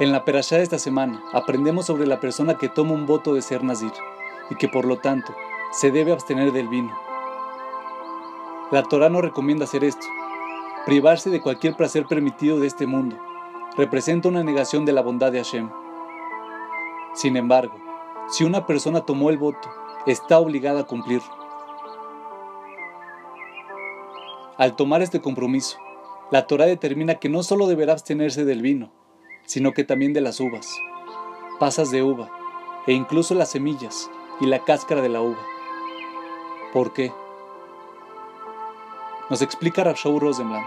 En la perashá de esta semana aprendemos sobre la persona que toma un voto de ser nazir y que por lo tanto se debe abstener del vino. La Torah no recomienda hacer esto. Privarse de cualquier placer permitido de este mundo representa una negación de la bondad de Hashem. Sin embargo, si una persona tomó el voto, está obligada a cumplirlo. Al tomar este compromiso, la Torah determina que no solo deberá abstenerse del vino, sino que también de las uvas, pasas de uva e incluso las semillas y la cáscara de la uva. ¿Por qué? Nos explica Rashau Rosenblatt.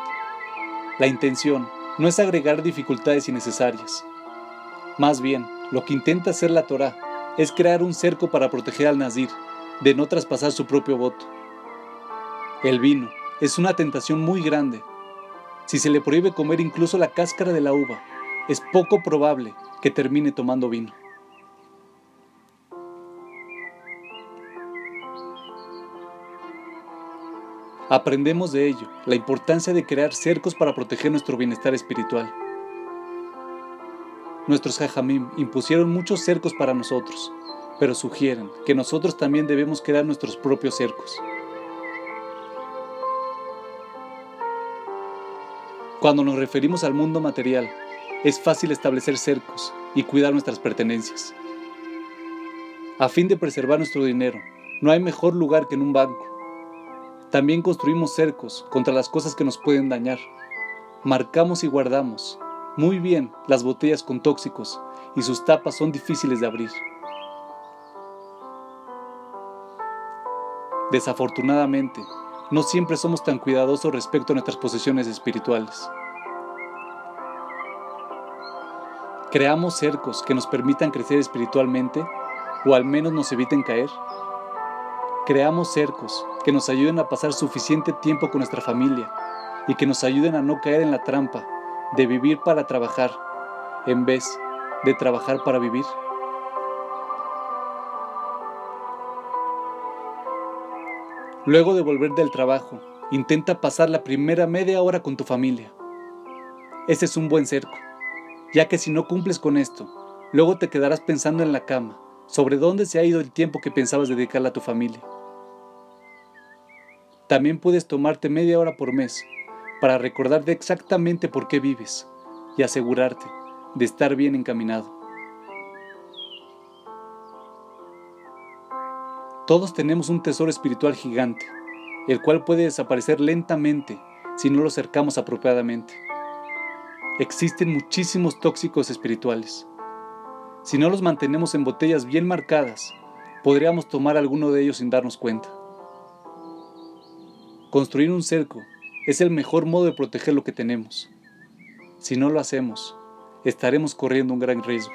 La intención no es agregar dificultades innecesarias. Más bien, lo que intenta hacer la Torah es crear un cerco para proteger al Nazir de no traspasar su propio voto. El vino es una tentación muy grande. Si se le prohíbe comer incluso la cáscara de la uva, es poco probable que termine tomando vino. Aprendemos de ello la importancia de crear cercos para proteger nuestro bienestar espiritual. Nuestros jajamim impusieron muchos cercos para nosotros, pero sugieren que nosotros también debemos crear nuestros propios cercos. Cuando nos referimos al mundo material, es fácil establecer cercos y cuidar nuestras pertenencias. A fin de preservar nuestro dinero, no hay mejor lugar que en un banco. También construimos cercos contra las cosas que nos pueden dañar. Marcamos y guardamos muy bien las botellas con tóxicos y sus tapas son difíciles de abrir. Desafortunadamente, no siempre somos tan cuidadosos respecto a nuestras posesiones espirituales. ¿Creamos cercos que nos permitan crecer espiritualmente o al menos nos eviten caer? Creamos cercos que nos ayuden a pasar suficiente tiempo con nuestra familia y que nos ayuden a no caer en la trampa de vivir para trabajar en vez de trabajar para vivir. Luego de volver del trabajo, intenta pasar la primera media hora con tu familia. Ese es un buen cerco ya que si no cumples con esto, luego te quedarás pensando en la cama sobre dónde se ha ido el tiempo que pensabas dedicarle a tu familia. También puedes tomarte media hora por mes para recordarte exactamente por qué vives y asegurarte de estar bien encaminado. Todos tenemos un tesoro espiritual gigante, el cual puede desaparecer lentamente si no lo cercamos apropiadamente existen muchísimos tóxicos espirituales. Si no los mantenemos en botellas bien marcadas, podríamos tomar alguno de ellos sin darnos cuenta. Construir un cerco es el mejor modo de proteger lo que tenemos. Si no lo hacemos, estaremos corriendo un gran riesgo.